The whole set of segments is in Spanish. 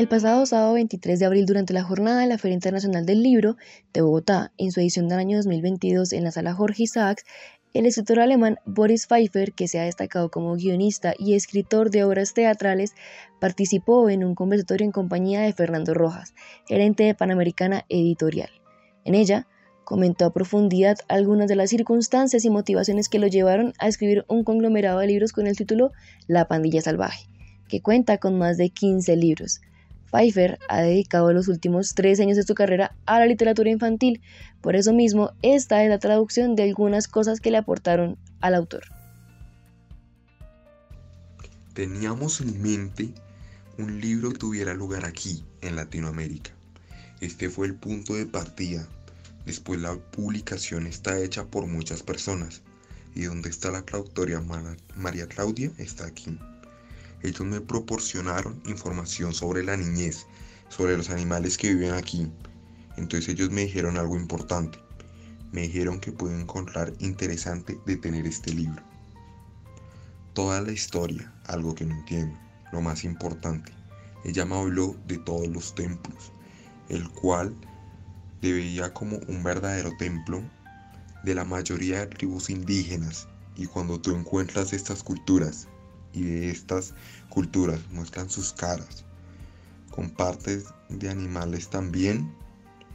El pasado sábado 23 de abril, durante la jornada de la Feria Internacional del Libro de Bogotá, en su edición del año 2022 en la sala Jorge Isaacs, el escritor alemán Boris Pfeiffer, que se ha destacado como guionista y escritor de obras teatrales, participó en un conversatorio en compañía de Fernando Rojas, gerente de Panamericana Editorial. En ella, comentó a profundidad algunas de las circunstancias y motivaciones que lo llevaron a escribir un conglomerado de libros con el título La pandilla salvaje, que cuenta con más de 15 libros, Pfeiffer ha dedicado los últimos tres años de su carrera a la literatura infantil, por eso mismo esta es la traducción de algunas cosas que le aportaron al autor. Teníamos en mente un libro que tuviera lugar aquí, en Latinoamérica. Este fue el punto de partida. Después la publicación está hecha por muchas personas. Y donde está la traductoria María Claudia está aquí. Ellos me proporcionaron información sobre la niñez, sobre los animales que viven aquí. Entonces ellos me dijeron algo importante. Me dijeron que puedo encontrar interesante de tener este libro. Toda la historia, algo que no entiendo, lo más importante. Ella me habló de todos los templos, el cual veía como un verdadero templo de la mayoría de tribus indígenas. Y cuando tú encuentras estas culturas y de estas culturas muestran sus caras con partes de animales también.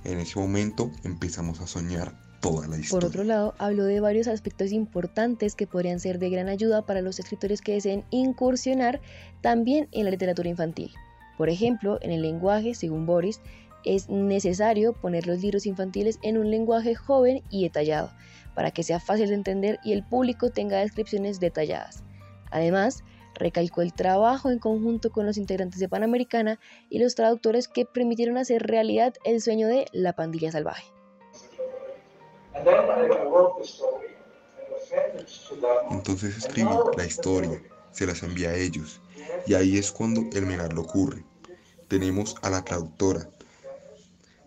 En ese momento empezamos a soñar toda la historia. Por otro lado, habló de varios aspectos importantes que podrían ser de gran ayuda para los escritores que deseen incursionar también en la literatura infantil. Por ejemplo, en el lenguaje, según Boris, es necesario poner los libros infantiles en un lenguaje joven y detallado, para que sea fácil de entender y el público tenga descripciones detalladas. Además, recalcó el trabajo en conjunto con los integrantes de Panamericana y los traductores que permitieron hacer realidad el sueño de la pandilla salvaje. Entonces escribí la historia, se las envía a ellos, y ahí es cuando el milagro ocurre. Tenemos a la traductora,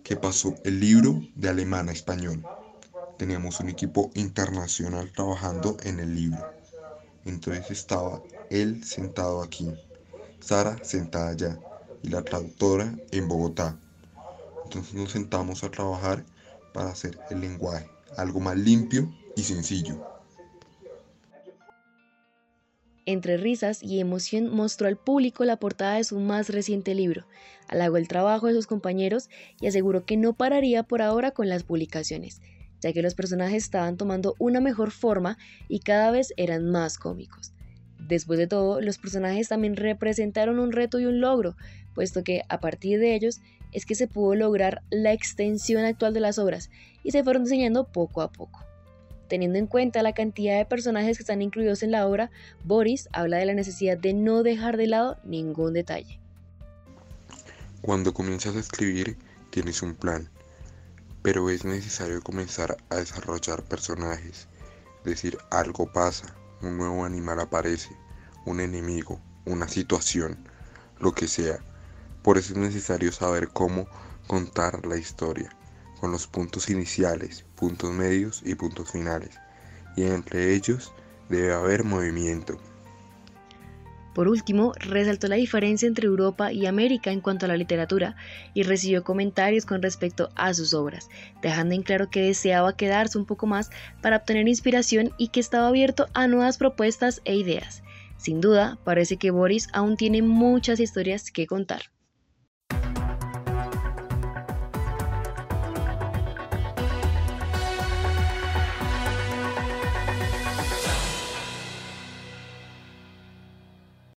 que pasó el libro de alemán a español. Tenemos un equipo internacional trabajando en el libro. Entonces estaba él sentado aquí, Sara sentada allá y la traductora en Bogotá. Entonces nos sentamos a trabajar para hacer el lenguaje, algo más limpio y sencillo. Entre risas y emoción mostró al público la portada de su más reciente libro, halagó el trabajo de sus compañeros y aseguró que no pararía por ahora con las publicaciones, ya que los personajes estaban tomando una mejor forma y cada vez eran más cómicos. Después de todo, los personajes también representaron un reto y un logro, puesto que a partir de ellos es que se pudo lograr la extensión actual de las obras y se fueron diseñando poco a poco. Teniendo en cuenta la cantidad de personajes que están incluidos en la obra, Boris habla de la necesidad de no dejar de lado ningún detalle. Cuando comienzas a escribir, tienes un plan, pero es necesario comenzar a desarrollar personajes, decir algo pasa, un nuevo animal aparece, un enemigo, una situación, lo que sea. Por eso es necesario saber cómo contar la historia, con los puntos iniciales, puntos medios y puntos finales. Y entre ellos debe haber movimiento. Por último, resaltó la diferencia entre Europa y América en cuanto a la literatura y recibió comentarios con respecto a sus obras, dejando en claro que deseaba quedarse un poco más para obtener inspiración y que estaba abierto a nuevas propuestas e ideas. Sin duda, parece que Boris aún tiene muchas historias que contar.